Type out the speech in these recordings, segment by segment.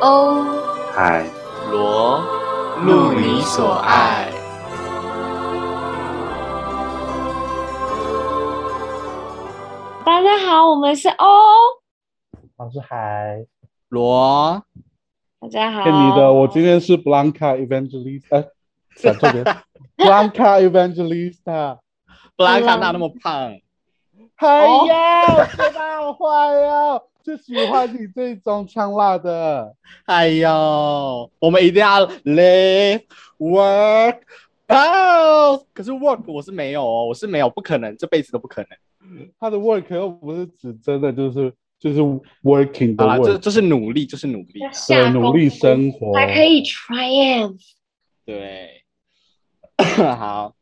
欧海罗，路你所爱。大家好，我们是欧。我是海，罗，大家好，骗你的，我今天是 Blanca Evangelista，呃，讲错别，Blanca Evangelista。布兰卡哪那么胖？哎呀，说他好坏呀，就喜欢你这种呛辣的。哎呦，我们一定要 live work out。可是 work 我是没有哦，我是没有，不可能，这辈子都不可能。他的 work 又不是指真的，就是就是 working 的好啦，这就是努力，就是努力。对，努力生活。还可以 triumph。对，好，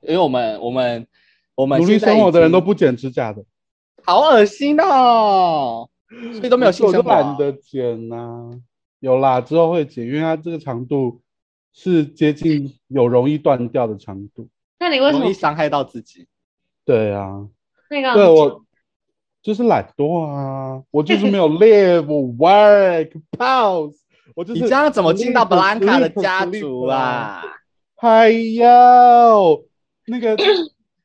因为我们我们我们努力生活的人都不剪指甲的，好恶心哦，所以都没有性我就生活啊。懒得剪呐、有啦，之后会剪，因为它这个长度是接近有容易断掉的长度。那你为什么容易伤害到自己。对啊，那个？对我就是懒惰啊，我就是没有 live work pause，我就是你这样怎么进到 sleep，Blanca 的家族啊？哎呦，那个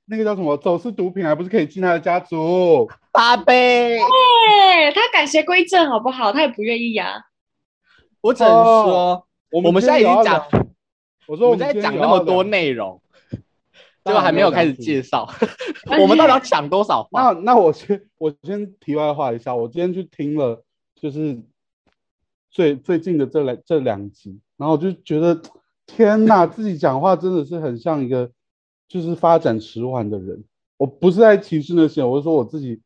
那个叫什么？走私毒品还不是可以进他的家族？八杯，对他改邪归正好不好？他也不愿意呀。我只能说，我我们现在已经讲 我说我们在讲那么多内容，结果还没有开始介绍 我们到底要讲多少话？那那我先我先题外话一下，我今天去听了就是最最近的这两这两集，然后我就觉得天呐，自己讲话真的是很像一个就是发展迟缓的人。我不是在歧视那些，我是说我自己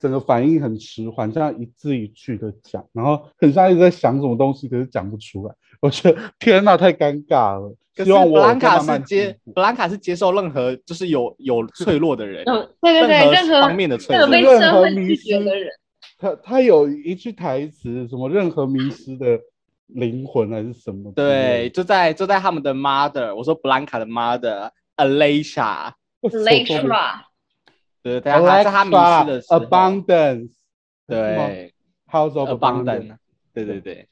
整个反应很迟缓，这样一字一句的讲，然后很像一直在想什么东西，可是讲不出来。我觉得天呐，太尴尬了。可是希望我布兰卡是接布兰卡是接受任何就是有有脆弱的人，嗯，对对对，任何方面的脆弱任何。被任何迷失的人，他他有一句台词，什么任何迷失的灵魂还是什么对，就在就在他们的 mother，我说布兰卡的 mother Alicia，我手 Latra，对，在他在他迷失的时候。Abundance，对，House of abundant，对对对。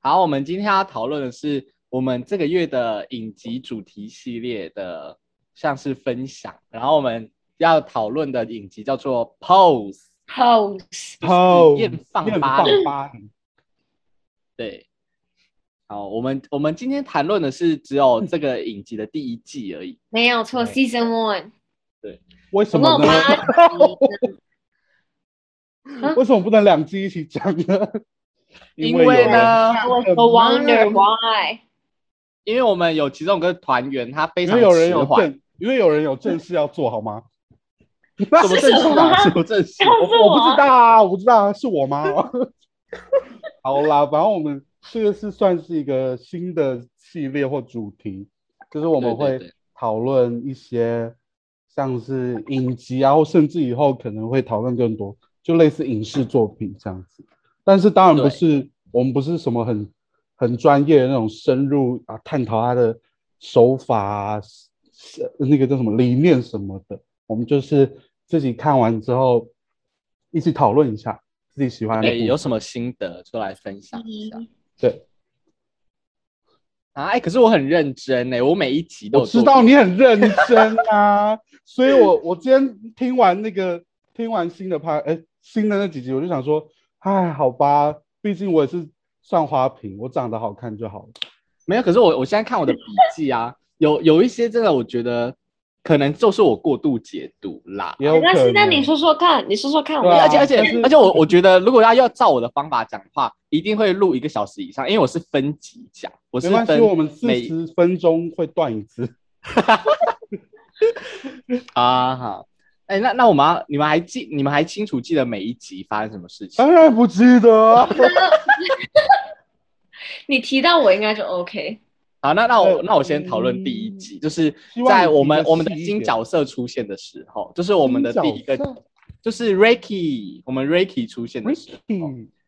好，我们今天要讨论的是我们这个月的影集主题系列的像是分享，然后我们要讨论的影集叫做 Pose，Pose，，Pose，艳放艳放巴黎，对。好，我们我们今天谈论的是只有这个影集的第一季而已。没有错，Season One，对为什么呢？为什么不能两季一起讲呢？因为呢 wonder why。因为我们有其中一个团员，他非常有人有正，因为有人有正事要做好吗？什么正事什么啊？什么正事？我是我我不知道啊，我不知道啊，是我吗？好啦，反正我们这个是算是一个新的系列或主题，就是我们会讨论一些像是影集啊，或甚至以后可能会讨论更多，就类似影视作品这样子。但是当然不是我们不是什么很很专业的那种深入啊探讨它的手法啊，是那个叫什么理念什么的，我们就是自己看完之后一起讨论一下自己喜欢的。有什么心得就来分享一下对，啊！哎，可是我很认真哎，我每一集都我知道你很认真啊，所以我我今天听完那个听完新的拍哎新的那几集，我就想说，哎，好吧，毕竟我也是算花瓶，我长得好看就好了。没有，可是我我现在看我的笔记啊，有有一些真的我觉得可能就是我过度解读啦。没关系，那你说说看，你说说看，而且而且但是而且我我觉得，如果要要照我的方法讲的话，一定会录一个小时以上，因为我是分集讲，我是没关系，分我们四每十分钟会断一次。啊好。哎，那那我们要你们还记你们还清楚记得每一集发生什么事情？当然不记得啊，你提到我应该就 OK。好，那那我呃那我先讨论第一集，就是在我们我们的新角色出现的时候，就是我们的第一个就是 Ricky，我们 Ricky 出现的时候。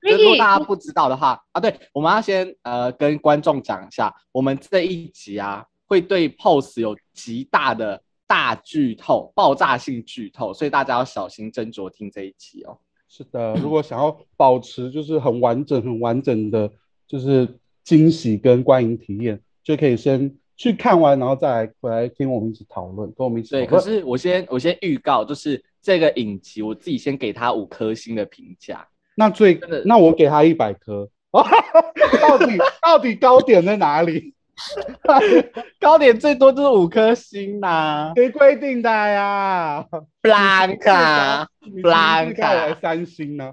Ricky，如果大家不知道的话啊，对，我们要先呃跟观众讲一下，我们这一集啊会对 POSE 有极大的大剧透、爆炸性剧透，所以大家要小心斟酌听这一集哦。是的，如果想要保持就是很完整、很完整的就是惊喜跟观影体验，就可以先去看完，然后再来回来听我们一起讨论，跟我们一起讨对，可是我先我先预告，就是这个影集我自己先给他五颗星的评价。那最那我给他一百颗，到底到底高点在哪里？高点最多就是五颗星呐、谁规定的呀？布兰卡，你布兰是不是该来卡。三星呢？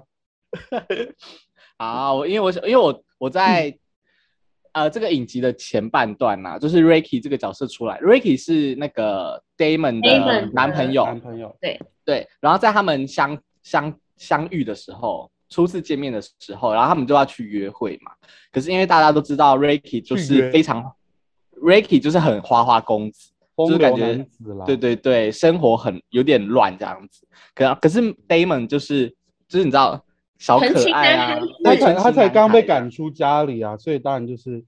好，我因为我因为我我在、呃这个影集的前半段呐、就是 Ricky 这个角色出来，Ricky 是那个 Damon 的男朋友，男朋友，对对，然后在他们相相相遇的时候，初次见面的时候，然后他们就要去约会嘛。可是因为大家都知道 Ricky 就是非常，Ricky 就是很花花公子，就是感觉。对对对，生活很有点乱这样子。可可是 Damon 就是就是你知道小可爱啊他才他才刚被，赶出家里啊，所以当然就是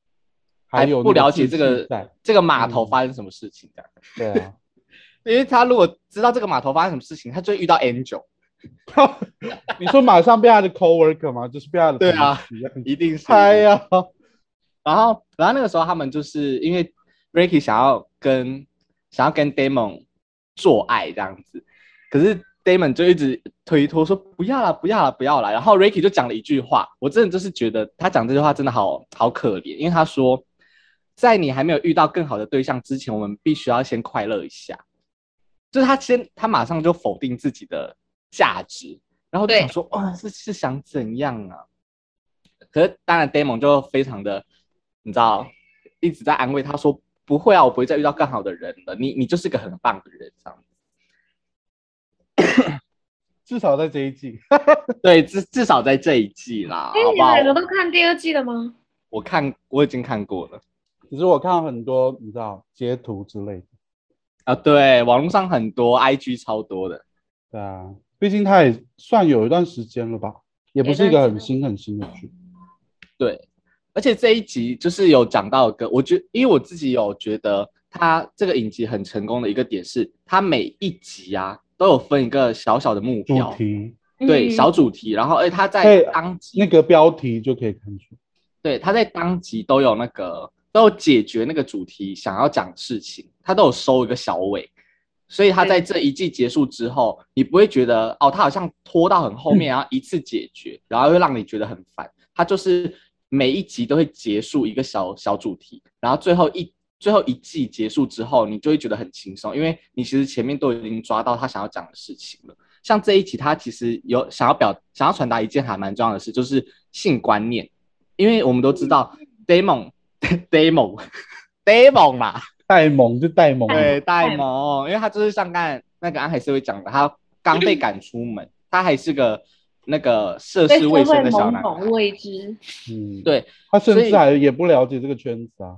还有不了解这个，这个码头嗯发生什么事情这样。对啊，因为他如果知道这个码头发生什么事情，他就会遇到 Angel，你说马上被他的 coworker 吗？就是被他的对啊一定是 嗨呀，然后，然后那个时候他们就是因为 Ricky 想要跟想要跟 Damon 做爱这样子，可是 Damon 就一直推脱说不要啦，不要啦，不要啦。然后 Ricky 就讲了一句话，我真的就是觉得他讲这句话真的好好可怜，因为他说，在你还没有遇到更好的对象之前，我们必须要先快乐一下。就是他先，他马上就否定自己的价值，然后就对想说，哇，是是想怎样啊？可是当然，Damon 就非常的，你知道，一直在安慰他说：“不会啊，我不会再遇到更好的人了。你你就是个很棒的人，这样子。至少在这一季，对，至至少在这一季啦，哎，好不好？你们两个都看第二季了吗？我看我已经看过了。只是我看到很多你知道截图之类的，啊，对，网络上很多 IG 超多的，对啊，毕竟它也算有一段时间了吧，也不是一个很新很新的剧，对，而且这一集就是有讲到一个，我觉因为我自己有觉得他这个影集很成功的一个点是，他每一集啊都有分一个小小的目主标，题对，嗯小主题，然后而且他在当集那个标题就可以看出，对，他在当集都有那个都有解决那个主题想要讲的事情，他都有收一个小尾，所以他在这一季结束之后，你不会觉得哦，他好像拖到很后面，然后一次解决，然后又让你觉得很烦。他就是每一集都会结束一个小小主题，然后最后一最后一季结束之后，你就会觉得很轻松，因为你其实前面都已经抓到他想要讲的事情了。像这一集，他其实有想要表想要传达一件还蛮重要的事，就是性观念。因为我们都知道 Damon Damon Damon 嘛，戴蒙就戴蒙，对，戴戴蒙，因为他就是像刚才那个安海社会讲的，他刚被赶出门，他还是个那个涉世未深的小男孩，未知，嗯，对他甚至还也不了解这个圈子啊，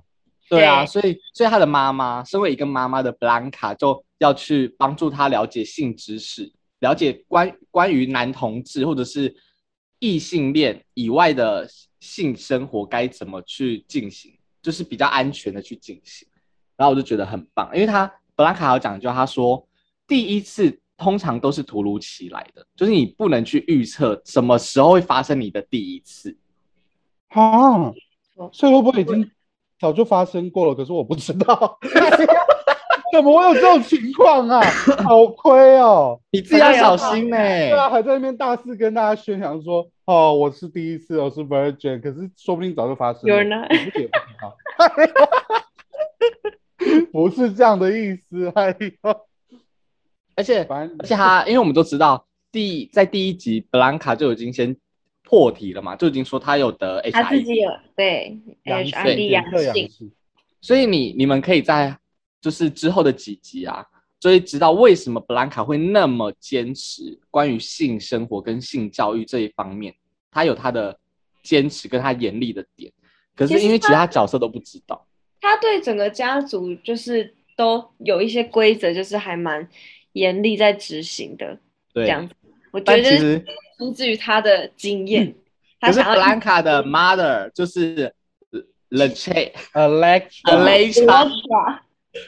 对啊，所以所以他的妈妈，身为一个妈妈的 Blanca 就要去帮助他了解性知识，了解关关于男同志或者是异性恋以外的性生活该怎么去进行，就是比较安全的去进行。然后我就觉得很棒，因为他 Blanca 有讲一句话，他说第一次通常都是突如其来的，就是你不能去预测什么时候会发生你的第一次。哈错，所以会不会已经早就发生过了？可是我不知道，怎么会有这种情况啊？好亏哦！你自己要小心呢、对啊，还在那边大肆跟大家宣扬说，哦，我是第一次，我是 virgin，可是说不定早就发生了。You're not 你自己也不知道，不是这样的意思。哎呦，而且反正而且他，因为我们都知道，第在第一集布兰卡就已经先破题了嘛，就已经说他有得他自己 HIV，有对 HIV 检阳性，所以你你们可以在就是之后的几集啊，就会知道为什么布兰卡会那么坚持关于性生活跟性教育这一方面，他有他的坚持跟他严厉的点，可是因为其他他角色都不知道，他对整个家族就是都有一些规则，就是还蛮严厉在执行的这，样子。我觉但得出自于他的经验，他可是想要布兰卡的 mother 就是 l e c h e Alexa，Alexa Electra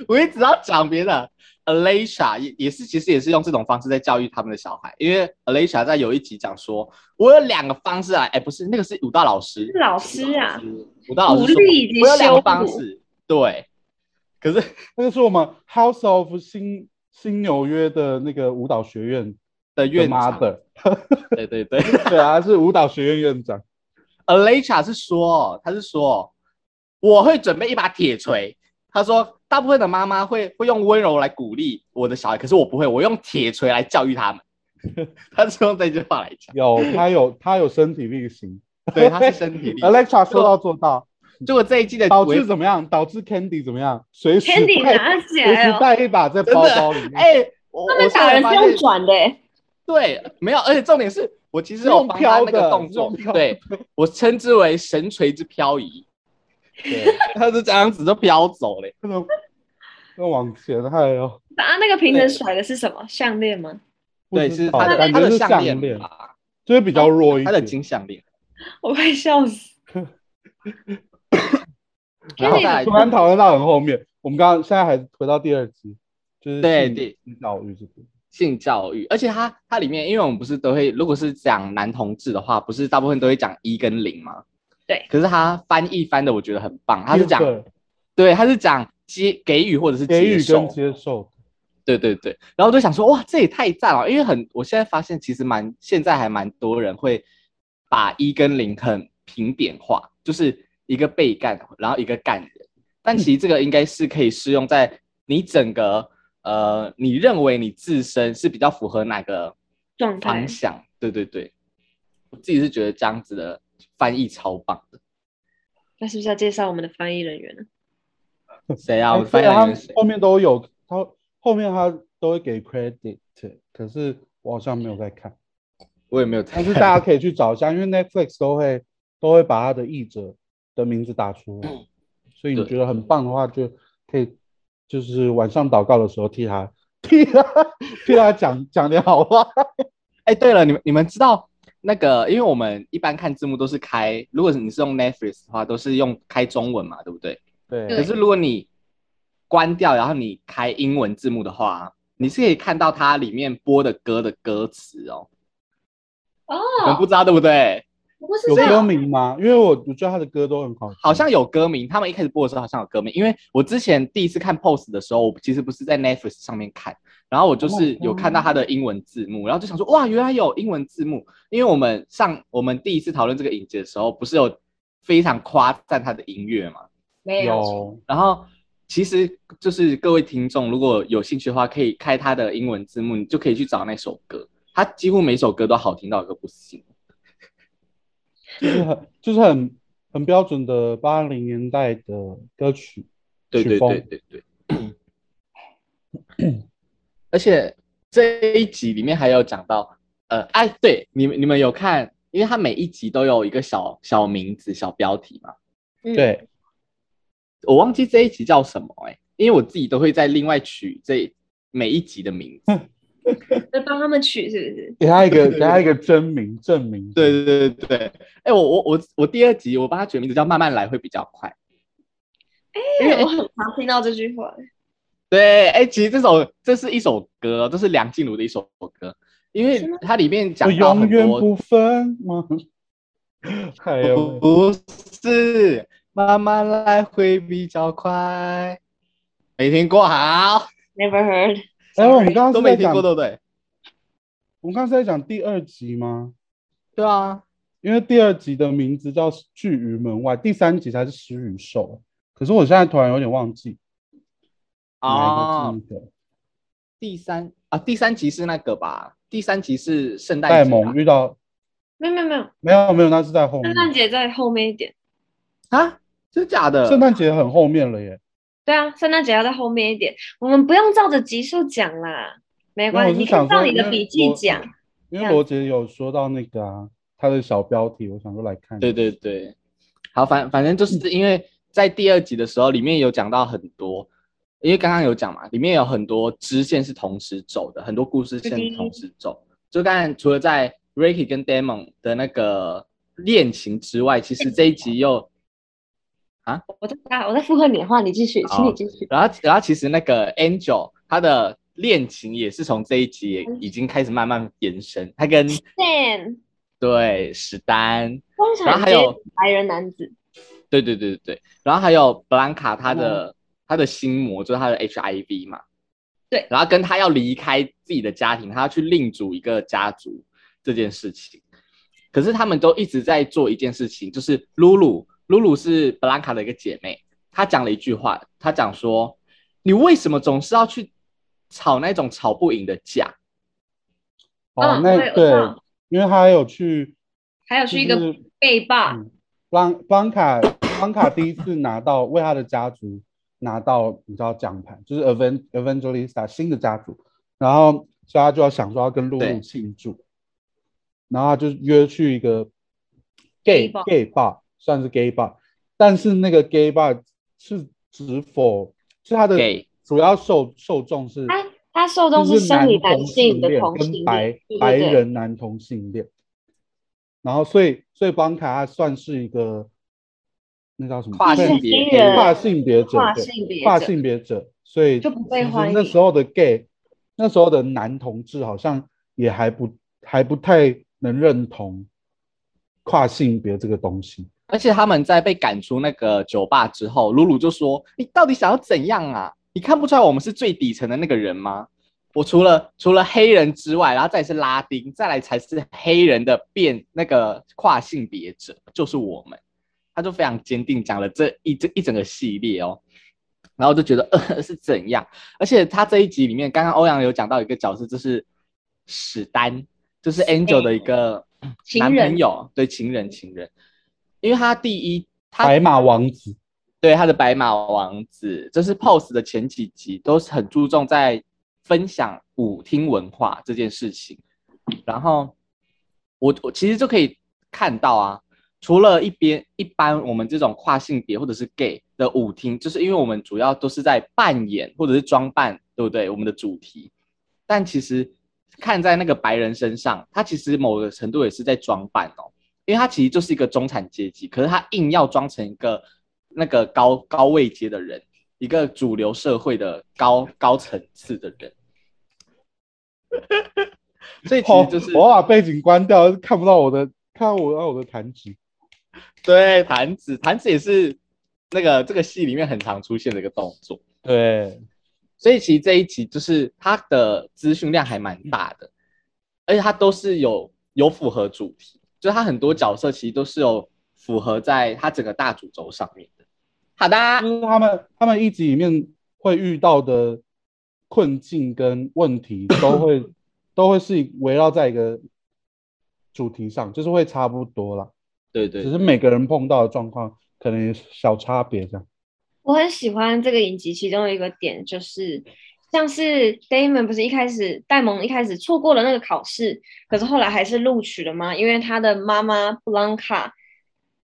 我一直要讲别的 Alicia 也也是，其实也是用这种方式在教育他们的小孩。因为 Alicia 在有一集讲说，我有两个方式啊，哎，不是那个是舞蹈老师，是老师啊，舞蹈老师我有两个方式，对。可是那个是我们 House of 新新纽约的那个舞蹈学院的的院长，mother，对对对 对啊，是舞蹈学院院长。Alexa 是说，他是说我会准备一把铁锤。他说，大部分的妈妈会会用温柔来鼓励我的小孩，可是我不会，我用铁锤来教育他们。他是用这句话来讲，有他有他有身体力行，对，他是身体力。Alexa 说到做到，结果这一季的导微致怎么样？导致 Candy 怎么样？随时 Candy 带拿起随时来哦，带一把在包包里面。哎、我他们我打人是用转的欸，对，没有，而且重点是我其实用有帮他飘那个的动作 对我称之为神锤之漂移，对，他是这样子就飘走嘞。那种那往前，还有啊，那个平衡甩的是什么项链吗？对，是他的他的项链就是比较弱一点他的。金项链。我快笑死。然后突然讨论到很后面，我们刚刚现在还回到第二集，就是性对对性教育这个。性教育，而且它它里面，因为我们不是都会，如果是讲男同志的话，不是大部分都会讲一跟零吗？对可是他翻译翻的我觉得很棒，他是讲对对，他是讲接给予或者是给予接受跟，接受，对对对，然后我就想说，哇，这也太赞了！因为很，我现在发现其实蛮，现在还蛮多人会把一跟零很平扁化，就是一个被干，然后一个干人。但其实这个应该是可以适用在你整个呃，你认为你自身是比较符合哪个状态方向？对对对，我自己是觉得这样子的翻译超棒的。那是不是要介绍我们的翻译人员呢？谁啊？我翻译人员是谁？后面都有，他后面他都会给 credit，可是我好像没有在看，我也没有在但看，是大家可以去找一下，因为 Netflix 都会都会把他的译者的名字打出来，所以你觉得很棒的话，就可以就是晚上祷告的时候替他替他替他讲讲点好话。哎，对了，你们你们知道那个，因为我们一般看字幕都是开，如果你是用 Netflix 的话，都是用开中文嘛，对不对？对对可是如果你关掉，然后你开英文字幕的话，你是可以看到它里面播的歌的歌词哦。你们不哦，知道对不对？不是有歌，名吗？因为我我觉得他的歌都很好，好像有歌名，他们一开始播的时候好像有歌名，因为我之前第一次看 Pose 的时候，我其实不是在 Netflix 上面看，然后我就是有看到他的英文字幕，然后就想说哇，原来有英文字幕，因为我们上我们第一次讨论这个影集的时候，不是有非常夸赞他的音乐吗，没有，然后其实就是各位听众如果有兴趣的话，可以开他的英文字幕，你就可以去找那首歌，他几乎每首歌都好听到一个不行。就是很就是很很标准的八零年代的歌曲对对曲风对对对。而且这一集里面还有讲到，呃，哎，对，你们你们有看，因为它每一集都有一个小小名字、小标题嘛。嗯，对，我忘记这一集叫什么哎、因为我自己都会在另外取这每一集的名字。就帮他们取是不是？给他一个给他一个真名证明。对对对对，哎、我我我我第二集我帮他取名字叫“慢慢来”会比较快。因为我很常听到这句话。对，哎、其实这首这是一首歌，这是梁静茹的一首歌，因为它里面我讲到永很多远不分吗？还有不是，慢慢来会比较快。没听过，好，Never heard。哎，我们刚刚都是在讲，没听过，对不对？我们刚刚是在讲第二集吗？对啊，因为第二集的名字叫《拒于门外》，第三集才是《食与兽》。可是我现在突然有点忘记哪哦一，个是那个第三啊，第三集是那个吧？第三集是圣诞戴节吧蒙遇到没有没有没有，没有没有，那是在后面圣。诞节在后面一点。啊？真的假的？圣诞节很后面了耶，对啊，圣诞节要在后面一点。我们不用照着集数讲啦，没关系，照你的笔记我讲。因为罗杰有说到那个啊，他的小标题，我想说来看。对对对，好，反反正就是因为在第二集的时候，里面有讲到很多，因为刚刚有讲嘛，里面有很多支线是同时走的，很多故事线是同时走。就刚才除了在 Ricky 跟 Damon 的那个恋情之外，其实这一集又，我在啊，我在附和你的话，你继续，请你继续。然后然后其实那个 Angel 他的恋情也是从这一集已经开始慢慢延伸。他跟 Stan 对史丹，然后还有白人男子，对对对对。对，然后还有布兰卡他的、他的心魔就是他的 HIV 嘛，对。然后跟他要离开自己的家庭，他要去另组一个家族这件事情，可是他们都一直在做一件事情，就是露露，露露是布兰卡的一个姐妹，她讲了一句话，她讲说，你为什么总是要去吵那种吵不赢的架？哦，嗯那对因为她还有去还有去一个就是 gay 嗯邦邦卡邦卡第一次拿到为她的家族拿到你知道奖牌，就是 Evan Evangelista 新的家族，然后所以她就要想说要跟露露庆祝，然后他就约去一个 gay Gay bar 算是 gay bar，但是那个 gay bar 是指否是他的主要受受众是他他受众是是生理男男性的同性跟白恋，白人男同性恋，然后所以所以邦卡他算是一个那叫什么？跨性别跨性别者跨性别者。跨性别者，所以就不被其实欢迎那时候的 gay，那时候的男同志好像也还不还不太能认同跨性别这个东西。而且他们在被赶出那个酒吧之后，鲁鲁就说：“你到底想要怎样啊？你看不出来我们是最底层的那个人吗？我除了除了黑人之外，然后再是拉丁，再来才是黑人的变那个跨性别者，就是我们。”他就非常坚定讲了这一这一整个系列哦，然后就觉得呃是怎样？而且他这一集里面，刚刚欧阳有讲到一个角色，就是史丹，就是 Angel 的一个男朋友，对情人情人。因为他第一，他白马王子，对他的白马王子，就是 Pose 的前几集都是很注重在分享舞厅文化这件事情。然后我我其实就可以看到啊，除了一边一般我们这种跨性别或者是 gay 的舞厅，就是因为我们主要都是在扮演或者是装扮，对不对？我们的主题，但其实看在那个白人身上，他其实某个程度也是在装扮哦。因为他其实就是一个中产阶级，可是他硬要装成一个那个高高位阶的人，一个主流社会的高 高层次的人，所以其哦实就是我把背景关掉，看不到我的看到我我的弹指。对坛子，坛子也是那个这个戏里面很常出现的一个动作，对，所以其实这一集就是它的资讯量还蛮大的，而且它都是有有符合主题，就是他很多角色其实都是有符合在他整个大主轴上面的。好的，就是他们他们一集里面会遇到的困境跟问题，都会都会是围绕在一个主题上，就是会差不多啦。对对只是每个人碰到的状况可能有小差别这样。我很喜欢这个影集，其中有一个点就是，像是 Damon 不是一开始戴蒙一开始错过了那个考试，可是后来还是录取了吗？因为他的妈妈布朗卡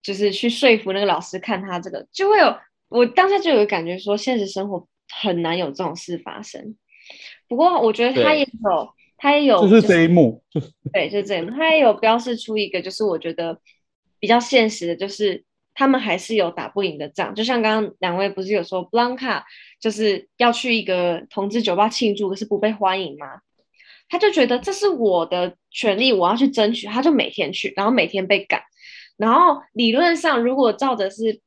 就是去说服那个老师看他这个，就会有我当下就有感觉说，现实生活很难有这种事发生。不过我觉得他也有，他也有、就是这一幕，就是对，就是这样。他也有标示出一个，就是我觉得比较现实的，就是他们还是有打不赢的仗。就像刚刚两位不是有说布朗卡就是要去一个同志酒吧庆祝，可是不被欢迎吗？他就觉得这是我的权利，我要去争取，他就每天去，然后每天被赶。然后理论上，如果照着是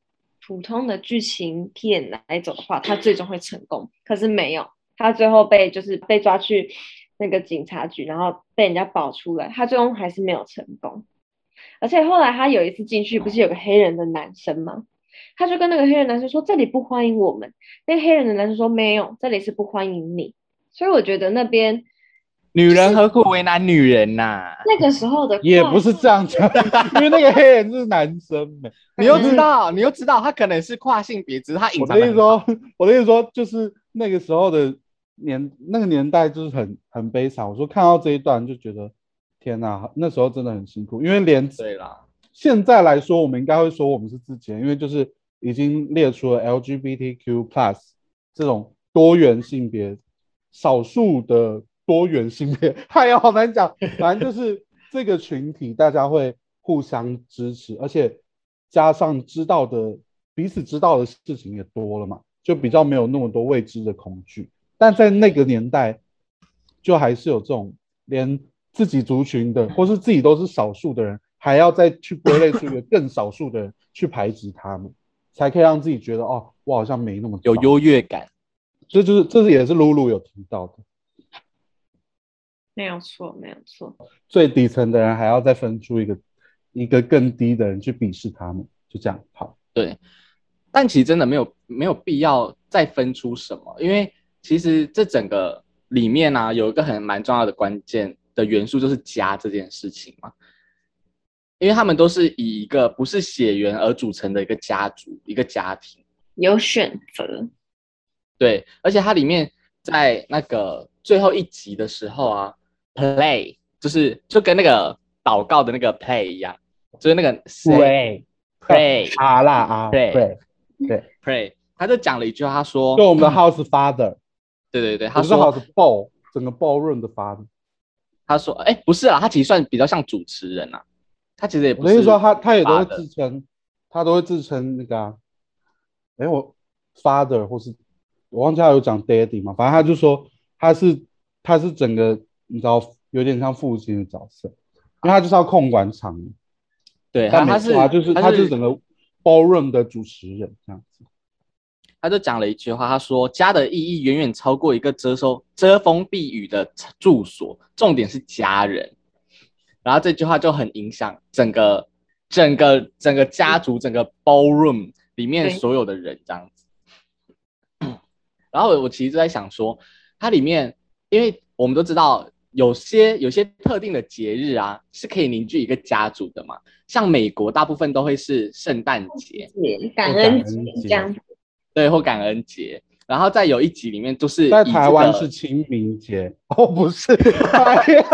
普通的剧情片来走的话，他最终会成功。可是没有，他最后被就是被抓去那个警察局，然后被人家保出来，他最终还是没有成功。而且后来他有一次进去，不是有个黑人的男生吗？他就跟那个黑人男生说：“这里不欢迎我们。”那个黑人的男生说：“没有，这里是不欢迎你。”所以我觉得那边女人何苦为难女人呐、那个时候的也不是这样讲，因为那个黑人是男生嘛。你又知道，你又知道，他可能是跨性别，只是他隐我藏的的意思说，我的意思说，就是那个时候的年那个年代就是很很悲惨。我说看到这一段就觉得，天哪，那时候真的很辛苦，因为连对啦，现在来说，我们应该会说我们是自己人，因为就是已经列出了 LGBTQ plus 这种多元性别，少数的多元性别，哎呀，好难讲。反正就是这个群体，大家会互相支持，而且加上知道的彼此知道的事情也多了嘛，就比较没有那么多未知的恐惧。但在那个年代，就还是有这种连自己族群的，或是自己都是少数的人，还要再去归类出一个 更少数的人去排挤他们，才可以让自己觉得哦，我好像没那么有优越感。这就是这是也是露露有提到的，没有错，没有错。最底层的人还要再分出一个一个更低的人去鄙视他们，就这样好。对，但其实真的没有没有必要再分出什么，因为其实这整个里面呢、有一个很蛮重要的关键的元素，就是家这件事情嘛。因为他们都是以一个不是血缘而组成的一个家族、一个家庭，有选择，对，而且它里面在那个最后一集的时候啊，play 就是就跟那个祷告的那个 play 一样，就是那个 say pray 啊啦啊，对对 对，pray，他就讲了一句话，他说，就我们的 House Father，对对对，他是说 House Ball，整个 Ballroom 的 Father。他说，哎，不是啊，他其实算比较像主持人啊，他其实也不是我的意思说他他也都会自称，他都会自称那个啊，哎我 Father 或是我忘记他有讲 Daddy 嘛，反正他就说他是他是整个你知道有点像父亲的角色，因为他就是要控管场面，对，他他是但没错啊，就是他就是整个 Ballroom 的主持人这样子。他就讲了一句话，他说家的意义远远超过一个遮收遮风避雨的住所，重点是家人。然后这句话就很影响整个整个整个家族整个 ballroom 里面所有的人这样子。然后我我其实就在想说，它里面因为我们都知道有些有些特定的节日啊是可以凝聚一个家族的嘛，像美国大部分都会是圣诞节，感感恩恩节节这样子。对，或感恩节。然后在有一集里面，就是在台湾是清明节哦，不是，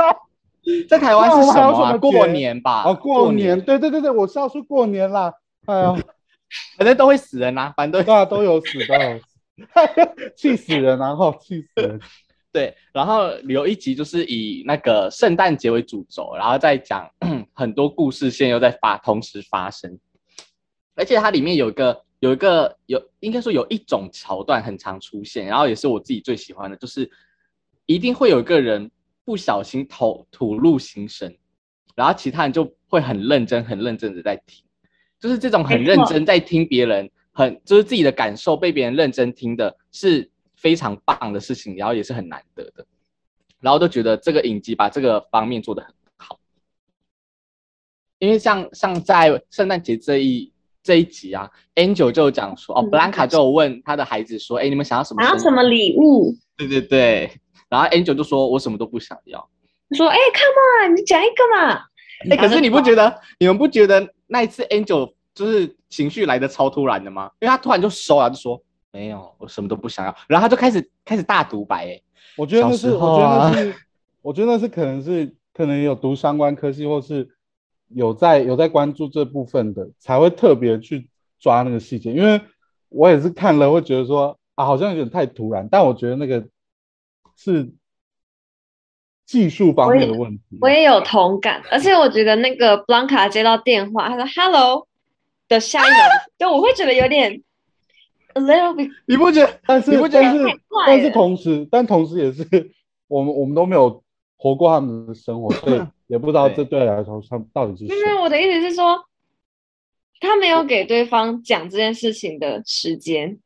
在台湾是什么、过年吧。哦，过年，对对对对，我是要说过年啦，哎呀，反正都会死人啊，反正都对啊，都有死，都有死，气死人，然后气死人。对。然后有一集就是以那个圣诞节为主轴，然后再讲 很多故事线又在发同时发生，而且它里面有一个有一个有应该说有一种桥段很常出现，然后也是我自己最喜欢的，就是一定会有一个人不小心吐吐露心声，然后其他人就会很认真很认真的在听，就是这种很认真在听别人，很就是自己的感受被别人认真听的，是非常棒的事情，然后也是很难得的，然后都觉得这个影集把这个方面做得很好，因为像像在圣诞节这一这一集啊，Angel 就有讲说，哦嗯，Blanca 就有问他的孩子说，哎，你们想要什么？想要什么？礼物？对对对，然后 Angel 就说，我什么都不想要。说哎、c o m e on，你讲一个嘛。哎、可是你不觉得你们不觉得那一次 Angel 就是情绪来的超突然的吗？因为他突然就收了，就说没有，我什么都不想要，然后他就开始开始大独白、哎，我觉得那是，我觉得是，我觉得那是可能是可能有读相关科系或是有在有在关注这部分的，才会特别去抓那个细节。因为我也是看了会觉得说啊，好像有点太突然，但我觉得那个是技术方面的问题。我也有同感，而且我觉得那个 Blanca 接到电话，他说 “hello” 的下一秒，就我会觉得有点 a little bit 你不觉得？但是你不觉得但是但是同时，但同时也是 我们我们都没有活过他们的生活，所以也不知道对这对来说他们到底是因谁。为我的意思是说，他没有给对方讲这件事情的时间。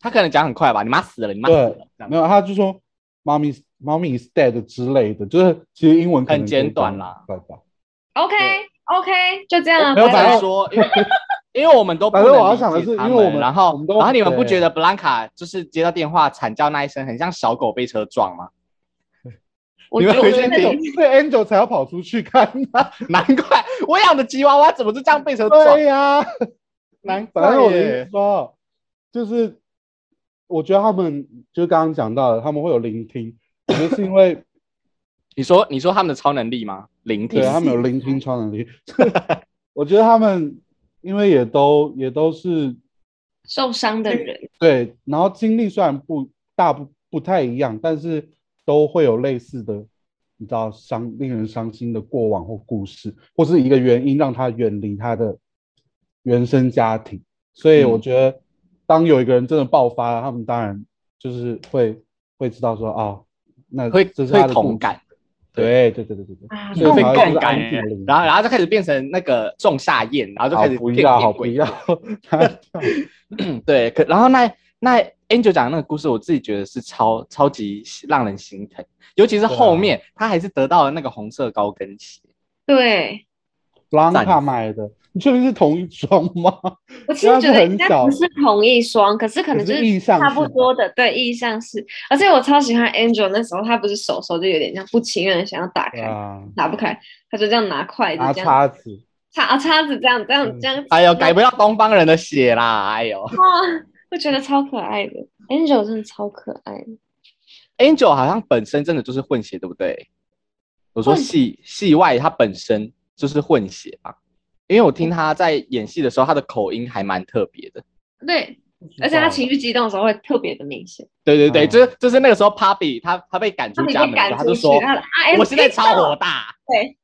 他可能讲很快吧，你妈死了，你妈死了，没有，他就说“妈咪妈咪 is dead” 之类的，就是其实英文很简短啦对吧？OK OK，就这样啊。没有反正拜拜反正说，因为 因为我们都不反正能我要想的是因为我们然后然后你们不对觉得 Blanca 就是接到电话惨叫那一声，很像小狗被车撞吗？我你们回去听以 Angel 才要跑出去看啊。难怪我养的吉娃娃怎么就这样被车撞对？呀、难怪反正我的说，就是我觉得他们就刚刚讲到的，他们会有聆听，可能是因为 你说你说他们的超能力吗？聆听对，他们有聆听超能力。我觉得他们因为也都也都是受伤的人，对，然后经历虽然不大不不太一样，但是都会有类似的，你知道伤令人伤心的过往或故事，或是一个原因让他远离他的原生家庭。所以我嗯觉得，当有一个人真的爆发了，他们当然就是会会知道说，哦，那会这是他会的。同感，对对。对对对对，啊，会会所以才会是共感然后然后就开始变成那个仲夏夜，然后就开始变不要，变鬼好不要，嗯，对，可然后那那 Angel 讲的那个故事，我自己觉得是超超级让人心疼，尤其是后面、他还是得到了那个红色高跟鞋，对，布朗卡赞买的，你确定是同一双吗？我其实觉得应该不是是同一双，可是可能就是差不多的，对，意向是。而且我超喜欢 Angel 那时候，他不是手手就有点像不情愿的想要打开，啊，打不开，他就这样拿筷子拿叉子，叉啊叉子这样这样嗯这样，哎呦，改不到东方人的血啦，哎呦哇，我觉得超可爱的，Angel 真的超可爱的。，Angel 好像本身真的就是混血，对不对？我说戏戏外他本身就是混血吧，因为我听他在演戏的时候，他的口音还蛮特别的。对，而且他情绪激动的时候会特别的明显。对对对，哦就是就是那个时候，Papi 他他被赶出家门他就说：“啊我现在超火火。大。对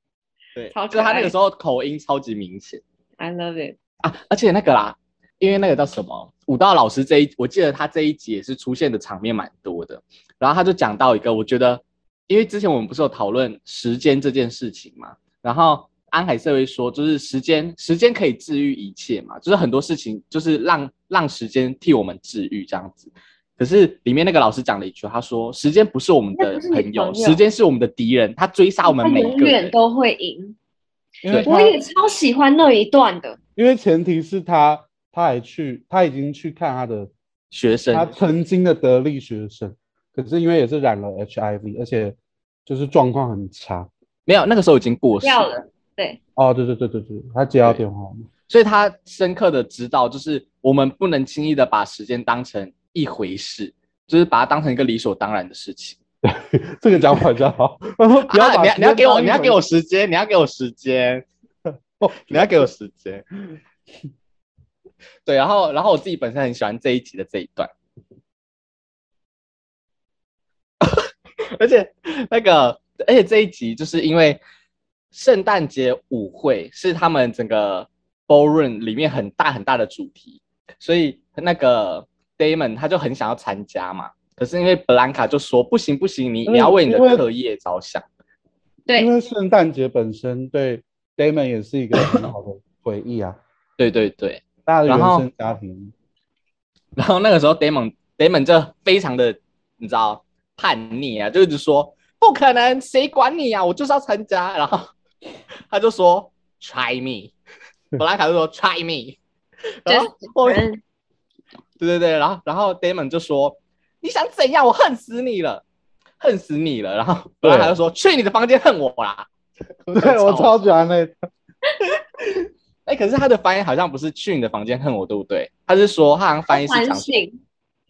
对，超就是他那个时候口音超级明显。，I love it。啊，而且那个啦，因为那个叫什么武道老师这一，我记得他这一集也是出现的场面蛮多的。然后他就讲到一个，我觉得，因为之前我们不是有讨论时间这件事情嘛，然后安海社会说，就是时间，时间可以治愈一切嘛，就是很多事情就是让让时间替我们治愈这样子。可是里面那个老师讲了一句，他说时间不是我们的朋友，朋友时间是我们的敌人，他追杀我们每一个人。永远都会赢。对我也超喜欢那一段的。因为前提是他他还去他已经去看他的学生他曾经的得力学生，可是因为也是染了 HIV，而且就是状况很差。没有，那个时候已经过世掉了，对，哦，对对对对对，他接到电话了，所以他深刻的知道，就是我们不能轻易的把时间当成一回事，就是把它当成一个理所当然的事情。这个讲法比较好。你要你要给我，你要给我时时间，你要给我时间，你要给我时间。对，然后然后我自己本身很喜欢这一集的这一段，而且那个而且这一集就是因为圣诞节舞会是他们整个 ballroom 里面很大很大的主题，所以那个 Damon 他就很想要参加嘛，可是因为 Blanca 就说不行不行，你你要为你的课业着想。对。因，为圣诞节本身对 Damon 也是一个很好的回忆啊，对对对，大的然后原生家庭。然后那个时候 Damon Damon 就非常的你知道叛逆啊，就一直说不可能，谁管你啊，我就是要参加。然后 他就说 Try me，布拉卡就说 Try me，然后后面嗯对对对，然后然后 Damon 就说你想怎样？我恨死你了，恨死你了。然后布拉卡就说去你的房间恨我啦。对我超喜欢那个，哎，可是他的翻译好像不是去你的房间恨我，对不对？他是说他好像翻译是反讲省，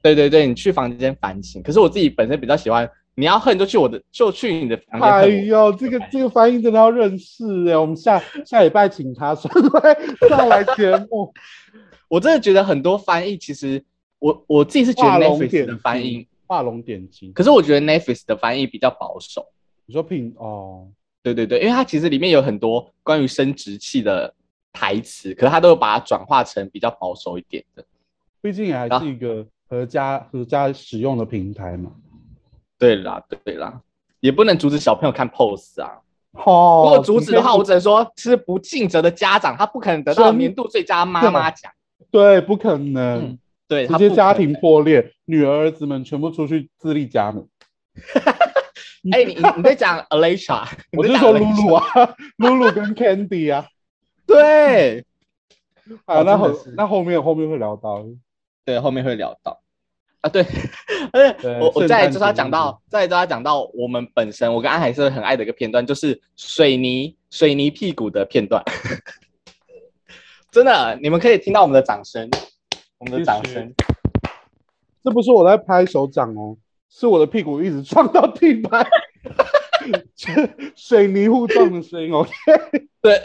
对对对，你去房间反省。可是我自己本身比较喜欢，你要恨就去我的，就去你的房间哎。呦，这个这个翻译真的要认识哎，我们下下礼拜请他上来上来节目。我真的觉得很多翻译其实，我我自己是觉得 Netflix 点的翻译，画龙点睛。可是我觉得 Netflix 的翻译比较保守。你说品哦，对对对，因为它其实里面有很多关于生殖器的台词，可是他都有把它转化成比较保守一点的。毕竟也还啊是一个合家合家使用的平台嘛。对啦，对啦，也不能阻止小朋友看 pose 啊。哦，如果阻止的话，我只能说是不尽责的家长，他不可能得到年度最佳妈妈奖。对不可能嗯，对，直接家庭。破裂，女儿儿子们全部出去自立家门。哎，你你你在讲 Alicia，我就你在讲说露 Alicia 露啊，露露跟 Candy 啊，对。啊，哦那后那后面后面会聊到，对，后面会聊到。啊，对，而且我我再来就是要讲到，再来就是要讲到我们本身，我跟安海是很爱的一个片段，就是水泥水泥屁股的片段，真的，你们可以听到我们的掌声，我们的掌声，这不是我在拍手掌哦，是我的屁股一直撞到地板，水泥互撞的声音 OK，。对，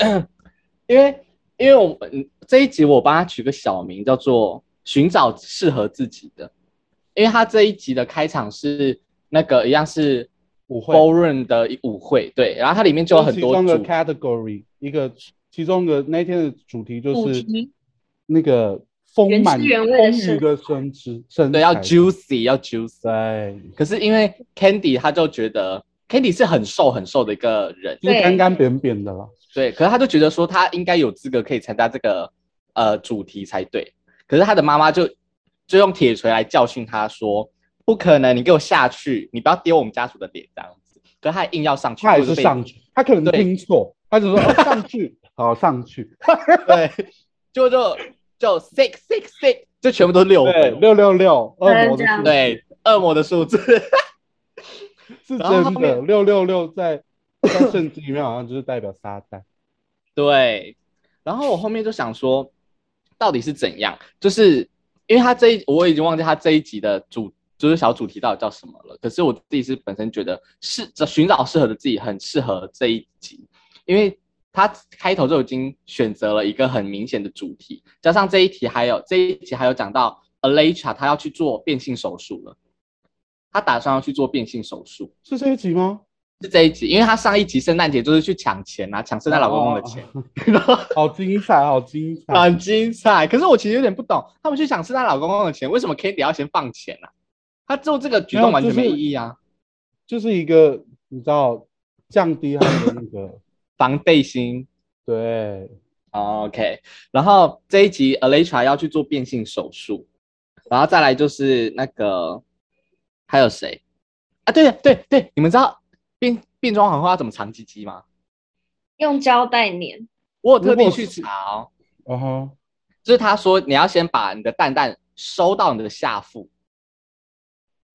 因为因为我们这一集我帮他取个小名叫做“寻找适合自己的”，因为他这一集的开场是那个一样是舞会。Ballroom 的舞会，对，然后它里面就有很多其中的 category，一个其中的那天的主题就是那个丰满丰腴的身姿，身对，要 juicy，要 juicy。可是因为 Candy 他就觉得 Candy 是很瘦很瘦的一个人，就是干干扁扁的啦。对，可是他就觉得说他应该有资格可以参加这个呃主题才对。可是他的妈妈就就用铁锤来教训他说，不可能，你给我下去，你不要丢我们家属的脸这样子。可是他硬要上去，他还是上去，他可能对听错，他就说、哦、上去，好上去，对，就就就 six six six，就全部都是六对，分，六六六，恶魔的数字对，恶魔的数字。是真的，六六六在 在圣经里面好像就是代表撒旦。对，然后我后面就想说，到底是怎样？就是因为他这一我已经忘记他这一集的主就是小主题到底叫什么了。可是我自己是本身觉得是这寻找适合的自己很适合这一集，因为他开头就已经选择了一个很明显的主题，加上这一题还有这一集还有讲到 Alexa 他要去做变性手术了，他打算要去做变性手术。是这一集吗？是这一集，因为他上一集圣诞节就是去抢钱啊，抢圣诞老公公的钱，然后好精彩，好精彩！很精彩。可是我其实有点不懂，他们去抢圣诞老公公的钱，为什么 Candy 要先放钱啊？他做这个举动完全没意义啊！就是一个你知道降低他的那个 防备心。对，OK，然后这一集 Alexa 要去做变性手术，然后再来就是那个还有谁啊？对对对，你们知道变变装皇后要怎么藏鸡鸡吗？用胶带粘，我有特地去查哦。嗯哼，就是他说你要先把你的蛋蛋收到你的下腹，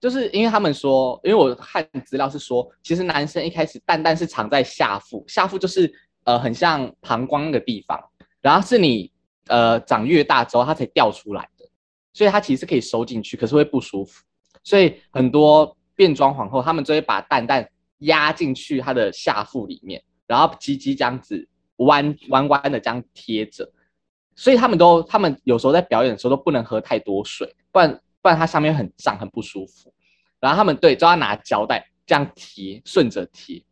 就是因为他们说，因为我看资料是说，其实男生一开始蛋蛋是藏在下腹，下腹就是呃很像膀胱那个地方，然后是你呃长越大之后它才掉出来的，所以它其实可以收进去，可是会不舒服，所以很多变装皇后他们就会把蛋蛋压进去他的下腹里面，然后鸡鸡这样子弯弯弯的这样贴着。所以他们都，他们有时候在表演的时候都不能喝太多水，不然不然它上面很胀很不舒服。然后他们对就要拿胶带这样贴，顺着贴，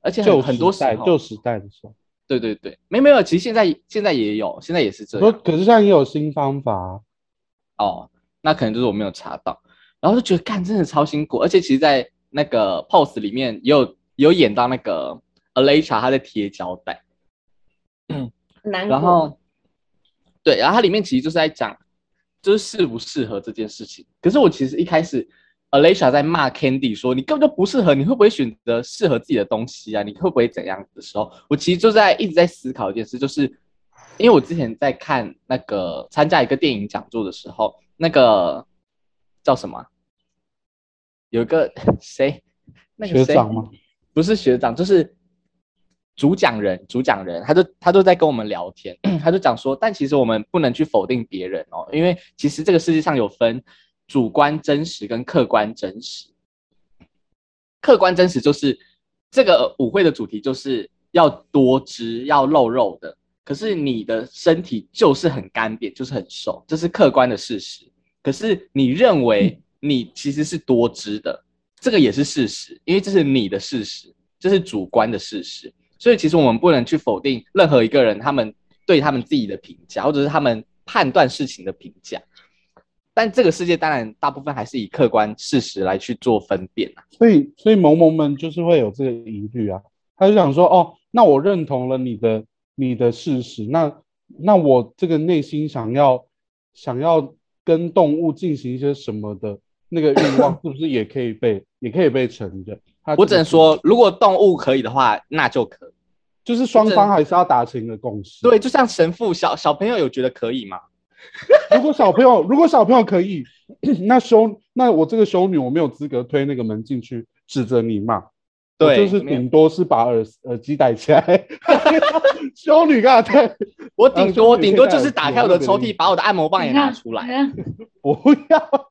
而且旧很很多时候，旧时代的时候，对对对，没没有，其实现在现在也有，现在也是这说样。可是现在也有新方法啊，哦，那可能就是我没有查到，然后就觉得干真的超辛苦，而且其实，在那个 pose 里面也有有演到那个 Alexa 她在贴胶带，很难。然后，对，然后它里面其实就是在讲，就是适不适合这件事情。可是我其实一开始，Alexa 在骂 Candy 说你根本就不适合，你会不会选择适合自己的东西啊？你会不会怎样的时候，我其实就在一直在思考一件事，就是因为我之前在看那个参加一个电影讲座的时候，那个叫什么啊？有一个谁，那个谁吗？不是学长，就是主讲人，主讲人，他就他就在跟我们聊天，他就讲说，但其实我们不能去否定别人哦，因为其实这个世界上有分主观真实跟客观真实。客观真实就是这个舞会的主题就是要多汁，要露肉的，可是你的身体就是很干瘪，就是很瘦，这是客观的事实。可是你认为你其实是多知的，这个也是事实，因为这是你的事实，这是主观的事实。所以其实我们不能去否定任何一个人他们对他们自己的评价，或者是他们判断事情的评价。但这个世界当然大部分还是以客观事实来去做分辨啊。所以所以萌萌们就是会有这个疑虑啊，他就想说，哦，那我认同了你的你的事实，那那我这个内心想要想要跟动物进行一些什么的那个欲望，是不是也可以被也可以被承认？我只能说，如果动物可以的话，那就可以。就是双方还是要达成一个共识。对，就像神父小小朋友有觉得可以吗？如果小朋友如果小朋友可以，那修那我这个修女我没有资格推那个门进去，指责你骂。我对就是顶多是把耳耳机戴起来，修女干嘛戴？我顶呃多顶多就是打开我的抽屉，把我的按摩棒也拿出来。来。不要，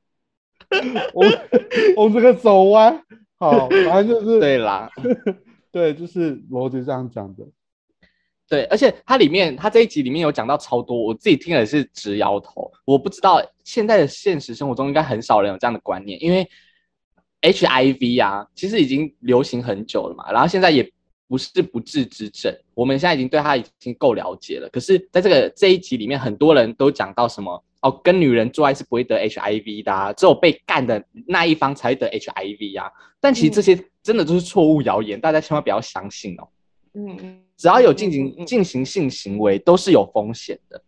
我我这个手弯，好，反正就是对啦，对，就是逻辑这样讲的。对，而且它里面，它这一集里面有讲到超多，我自己听了是直摇头。我不知道现在的现实生活中应该很少人有这样的观念，因为 HIV 啊，其实已经流行很久了嘛，然后现在也不是不治之症，我们现在已经对它已经够了解了。可是在这个这一集里面，很多人都讲到什么哦，跟女人做爱是不会得 HIV 的、啊，只有被干的那一方才会得 HIV 啊。但其实这些真的都是错误谣言，大家千万不要相信哦。嗯嗯，只要有进嗯行进行性行为，都是有风险的。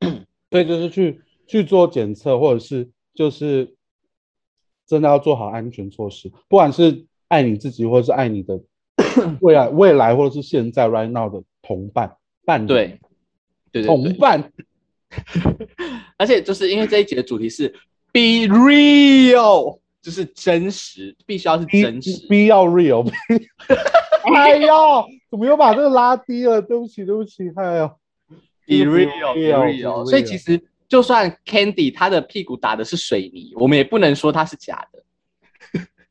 所以就是去去做检测，或者是就是真的要做好安全措施，不管是爱你自己，或者是爱你的未 来未来，或者是现在 right now 的同伴伴侣，对，对对对。同伴，而且就是因为这一集的主题是 be real，就是真实，必须要是真实。逼要 real，哎呦，怎么又把这个拉低了？对不起，对不起，哎呦 be real, be real。所以其实就算 Candy 他的屁股打的是水泥，我们也不能说它是假的。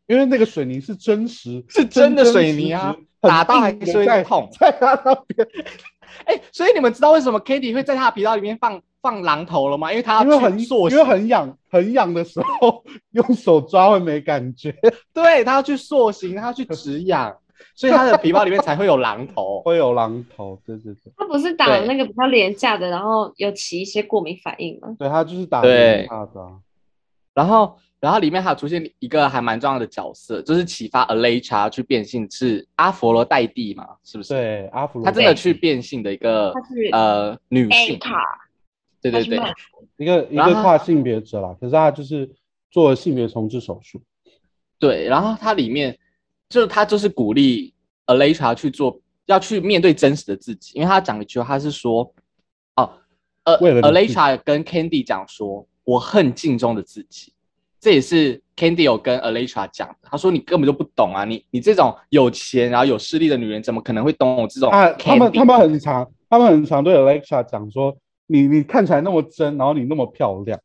因为那个水泥是真实，是真的水泥啊打到还硬的在是会痛在他那边，哎、所以你们知道为什么 Candy 会在他的频道里面放放榔头了吗？因为他因为很要去塑因为，很痒，很痒的时候用手抓会没感觉，对，他要去塑形，他要去止痒，所以他的皮包里面才会有榔头。会有榔头，对对对，他不是打了那个比较廉价的，然后有起一些过敏反应吗？对他就是打对人他的啊，然后，然后里面还有出现一个还蛮重要的角色，就是启发 Alexa 去变性是阿佛罗代蒂嘛，是不是？，对阿佛罗，他真的去变性的一个他是呃女性，A 卡，对对对，一个一个跨性别者啦，可是他就是做了性别重置手术，对，然后它里面就是他就是鼓励 Alexa 去做，要去面对真实的自己，因为他讲了一句话，他是说，哦，，Alexa 跟 Candy 讲说，我恨镜中的自己，这也是 Candy 有跟 Alexa 讲，他说你根本就不懂啊，你你这种有钱然后有势力的女人，怎么可能会懂我这种啊，他们他们很常，他们很常对 Alexa 讲说，你你看起来那么真，然后你那么漂亮，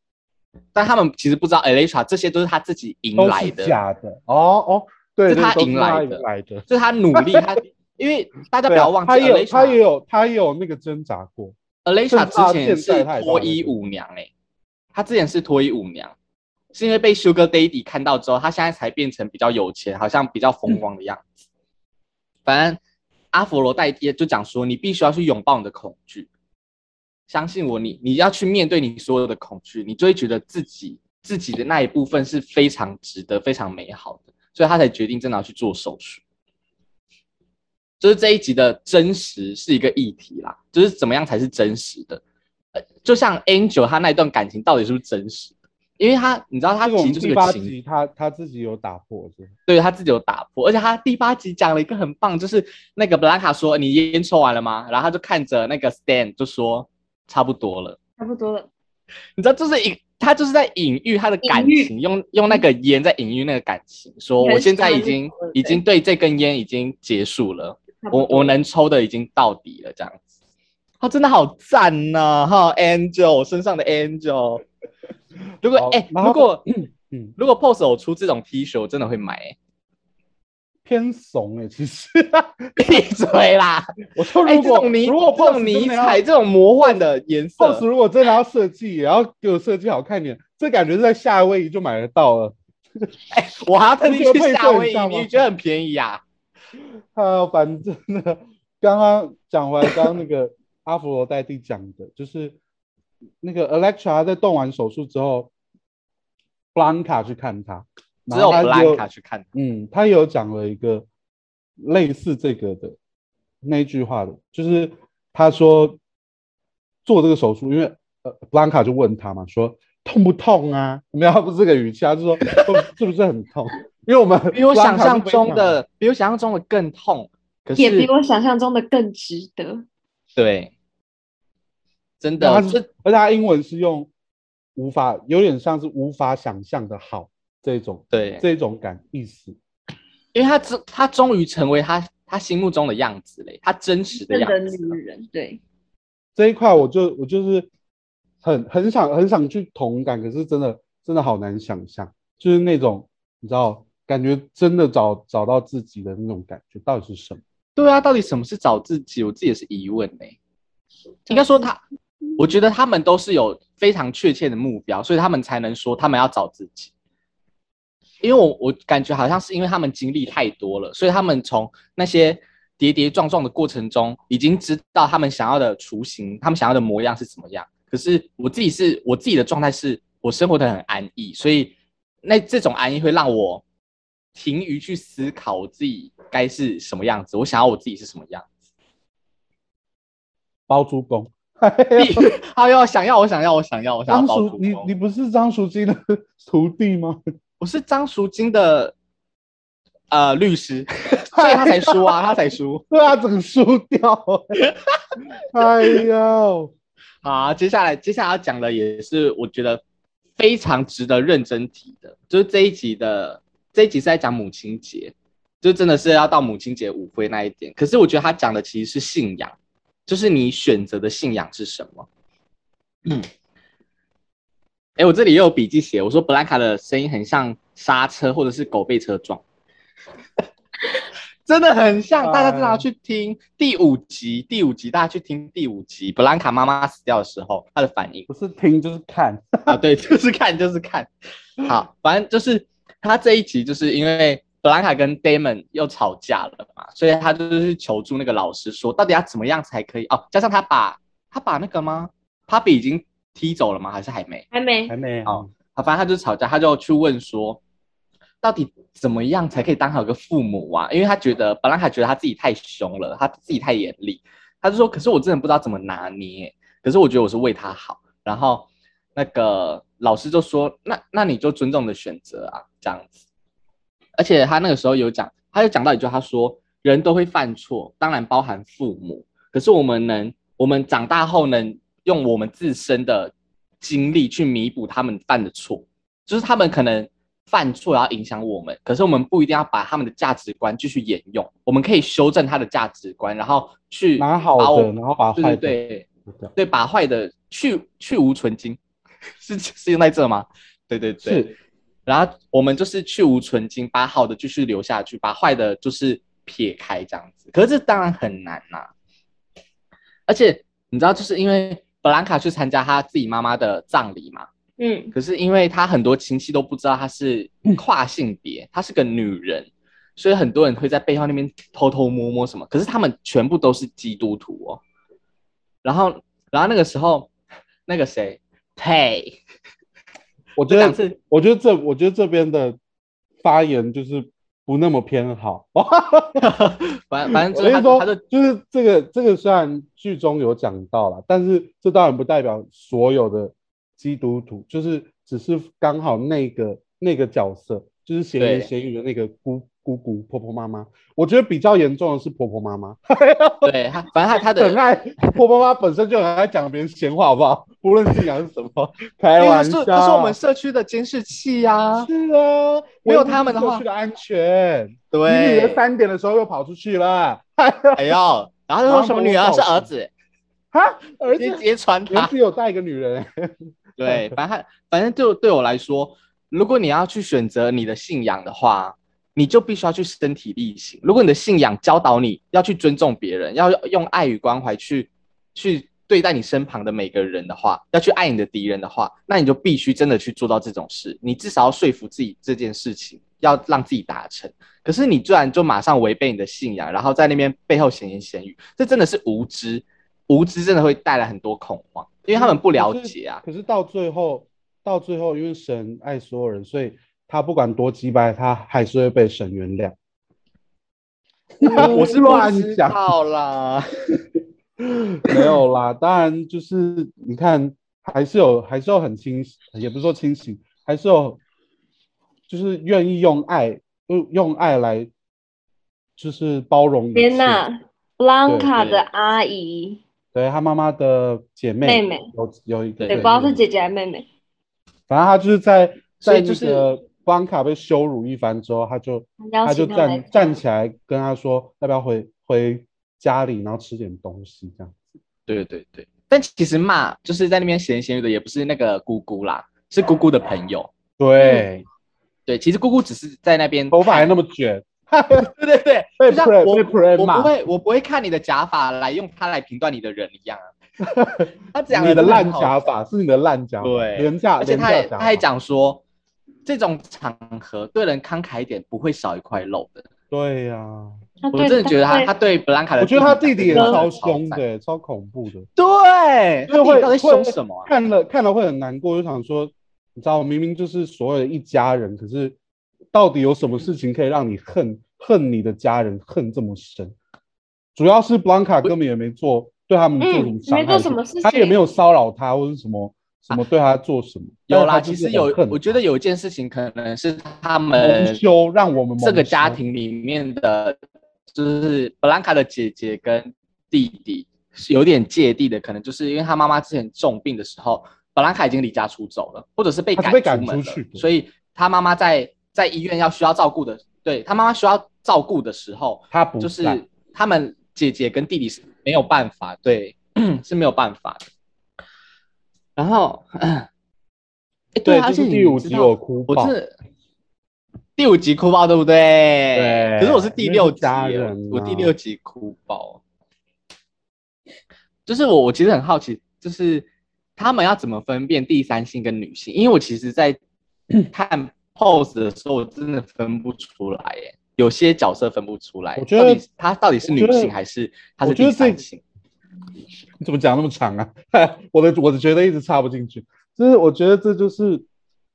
但他们其实不知道 Alexa 这些都是他自己赢来的，假的，哦哦，对，是他赢来的赢来的，就是他努力，他 因为大家不要忘记他也有他也有他也有那个挣扎过，Alexa 甚至他之前是脱衣舞娘哎、她之前是脱衣舞娘，是因为被 Sugar Daddy 看到之后，她现在才变成比较有钱，好像比较风光的样子。反正阿佛罗代爹就讲说，你必须要去拥抱你的恐惧，相信我，你你要去面对你所有的恐惧，你就会觉得自己自己的那一部分是非常值得、非常美好的，所以他才决定真的要去做手术。就是这一集的真实是一个议题啦，就是怎么样才是真实的。呃，就像 Angel 他那一段感情到底是不是真实的？因为他你知道他这个我其实们第八就是个情集他他自己有打破，是对他自己有打破，而且他第八集讲了一个很棒，就是那个布兰卡说：“你烟抽完了吗？”然后他就看着那个 Stan 就说：“差不多了。差不多了。”你知道，就是隐他就是在隐喻他的感情，用用那个烟在隐喻那个感情，说我现在已经已经对这根烟已经结束了，我我能抽的已经到底了，这样子。他、真的好赞呐、哈，Angel 我身上的 Angel。如果哎、如果嗯，如果 Pose 有出这种 T 恤，我真的会买、欸。偏怂哎，其实 闭嘴啦！我说哎、如果这种迷如果这种 pose 迷真的要彩、这种魔幻的颜色 pose 如果真的要设计，也要给我设计好看点，这感觉是在夏威夷就买得到了。我还要特地去夏威夷，你觉得很便宜啊？啊，反正呢，刚刚讲回来，刚刚那个阿佛罗代蒂讲的，就是那个 Electra 在动完手术之后，Blanca 去看他，只有然后他就 Blanca 去看。嗯，他有讲了一个类似这个的那一句话的，就是他说做这个手术，因为呃，Blanca 就问他嘛，说痛不痛啊？没有，他不是这个语气，他就说痛是不是很痛？因为我们比我想象中的，比我想象中的更痛。可是也比我想象中的更值得。对，真的，他是而且他英文是用无法，有点像是无法想象的好这种对，这种感意思。因为他终他终于成为他他心目中的样子嘞，他真实的样子。女人，对，这一块我就我就是很很想很想去同感，可是真的真的好难想象，就是那种你知道，感觉真的找找到自己的那种感觉到底是什么？对啊，到底什么是找自己？我自己也是疑问呢。应该说他，我觉得他们都是有非常确切的目标，所以他们才能说他们要找自己。因为我我感觉好像是因为他们经历太多了，所以他们从那些跌跌撞撞的过程中，已经知道他们想要的雏形，他们想要的模样是怎么样。可可是我自己是我自己的状态是我生活的很安逸，所以那这种安逸会让我停于去思考我自己该是什么样子，我想要我自己是什么样子。包租公，哎呦，想要我想要我想要我想要你你不是张淑金的 徒弟吗？我是张淑金的呃律师，所以他才输啊，他才输。对啊，整输掉。哎呦，好啊，接下来接下来要讲的也是我觉得非常值得认真提的，就是这一集的这一集是在讲母亲节，就真的是要到母亲节舞会那一点。可是我觉得他讲的其实是信仰，就是你选择的信仰是什么。嗯，哎，我这里也有笔记写，我说布兰卡的声音很像刹车或者是狗被车撞。真的很像，大家真的要去听第五集。第五集大家去听第五集，布兰卡妈妈死掉的时候，她的反应不是听就是看。啊，对，就是看就是看。好，反正就是他这一集就是因为布兰卡跟 Damon 又吵架了嘛，所以他就是去求助那个老师说，到底要怎么样才可以哦？加上他把他把那个吗？Papi 已经踢走了吗？还是还没？还没还没哦好，反正他就吵架，他就去问说，到底怎么样才可以当好一个父母啊？因为他觉得本来他觉得他自己太凶了，他自己太严厉，他就说，可是我真的不知道怎么拿捏，可是我觉得我是为他好。然后那个老师就说，那那你就尊重你的选择啊，这样子。而且他那个时候有讲，他就讲到一句，他说人都会犯错，当然包含父母，可是我们能，我们长大后能用我们自身的经历去弥补他们犯的错，就是他们可能犯错要影响我们，可是我们不一定要把他们的价值观继续沿用，我们可以修正他的价值观，然后去拿好的，然后把对坏的对对。对，把坏的去去无存精，是是用在这吗？对对对，是然后我们就是去无存精，把好的继续留下去，把坏的就是撇开这样子。可是这当然很难呐、而且你知道，就是因为布兰卡去参加他自己妈妈的葬礼嘛，嗯，可是因为他很多亲戚都不知道她是跨性别，她是个女人，所以很多人会在背后那边偷偷摸摸什么。可是他们全部都是基督徒哦。然后，然后那个时候，那个谁，呸，我觉得，这我觉得这，我觉得这边的发言就是不那么偏好。反反正所以说就是他他就，就是这个这个虽然剧中有讲到了，但是这当然不代表所有的基督徒，就是只是刚好那个那个角色，就是闲言对闲语的那个姑姑姑婆婆妈妈。我觉得比较严重的是婆婆妈妈，对他，反正他他的，很爱婆婆妈妈本身就很爱讲别人闲话，好不好？无论信仰是什么，开玩笑。是他是我们社区的监视器呀、是啊，没有他们的话社区的安全。你女儿，三点的时候又跑出去了，哎呦，然后就说什么女儿是儿子，哈，儿子直接直接传儿他。子有带一个女人，对，反正他反正就对我来说，如果你要去选择你的信仰的话，你就必须要去身体力行。如果你的信仰教导你要去尊重别人，要用爱与关怀去去对待你身旁的每个人的话，要去爱你的敌人的话，那你就必须真的去做到这种事。你至少要说服自己这件事情，要让自己达成。可是你居然就马上违背你的信仰，然后在那边背后闲言闲语，这真的是无知。无知真的会带来很多恐慌，因为他们不了解啊。可是到最后，到最后，因为神爱所有人，所以他不管多击败，他还是会被神原谅。我是乱讲道啦。没有啦，当然就是你看，还是有，还是有很清醒，也不是说清醒，还是有，就是愿意用爱，用用爱来，就是包容。天呐，布朗卡对的阿姨，对她妈妈的姐妹，妹妹有有一个，对，不知道是姐姐还是妹妹。反正她就是在在那所邦卡被羞辱一番之后，他就他就站站起来跟他说，要不要回回家里，然后吃点东西这样子。对对对，但其实骂就是在那边闲言闲语的，也不是那个姑姑啦，是姑姑的朋友。对，对，其实姑姑只是在那边头发还那么卷，对 对对，被就像 pray- 我被我不会我不会看你的假发来用它来评断你的人一样啊。他讲你的烂假发是你的烂假发，对廉价，而且他廉价假发还他还，讲说，这种场合对人慷慨一点，不会少一块肉的。对呀、我真的觉得他他对布兰卡的，我觉得他弟弟也超凶的，超恐怖的。对，就会他弟弟到底凶什么啊？看了看了会很难过，就想说，你知道，明明就是所有的一家人，可是到底有什么事情可以让你恨恨你的家人恨这么深？主要是布兰卡根本也没做对他们做什么事他也没有骚扰他或者什么什么对他做什么。有啦，其实有，我觉得有一件事情可能是他蒙们羞让我们这个家庭里面的，就是布兰卡的姐姐跟弟弟是有点芥蒂的，可能就是因为他妈妈之前重病的时候，布兰卡已经离家出走了，或者是被赶被赶出门了出去所以他妈妈在在医院要需要照顾的，对他妈妈需要照顾的时候，他不就是他们姐姐跟弟弟是没有办法，对，是没有办法的。然后，哎，对，啊，而且就是第五集我哭爆，我是第五集哭爆，对不对？对可是我是第六集我第啊六集哭爆。就是我，我其实很好奇，就是他们要怎么分辨第三性跟女性？因为我其实，在 看 pose 的时候，我真的分不出来耶。有些角色分不出来，我觉得到底他到底是女性还是他是第三性？你 怎么讲那么长啊？我的我的觉得一直插不进去，就是我觉得这就是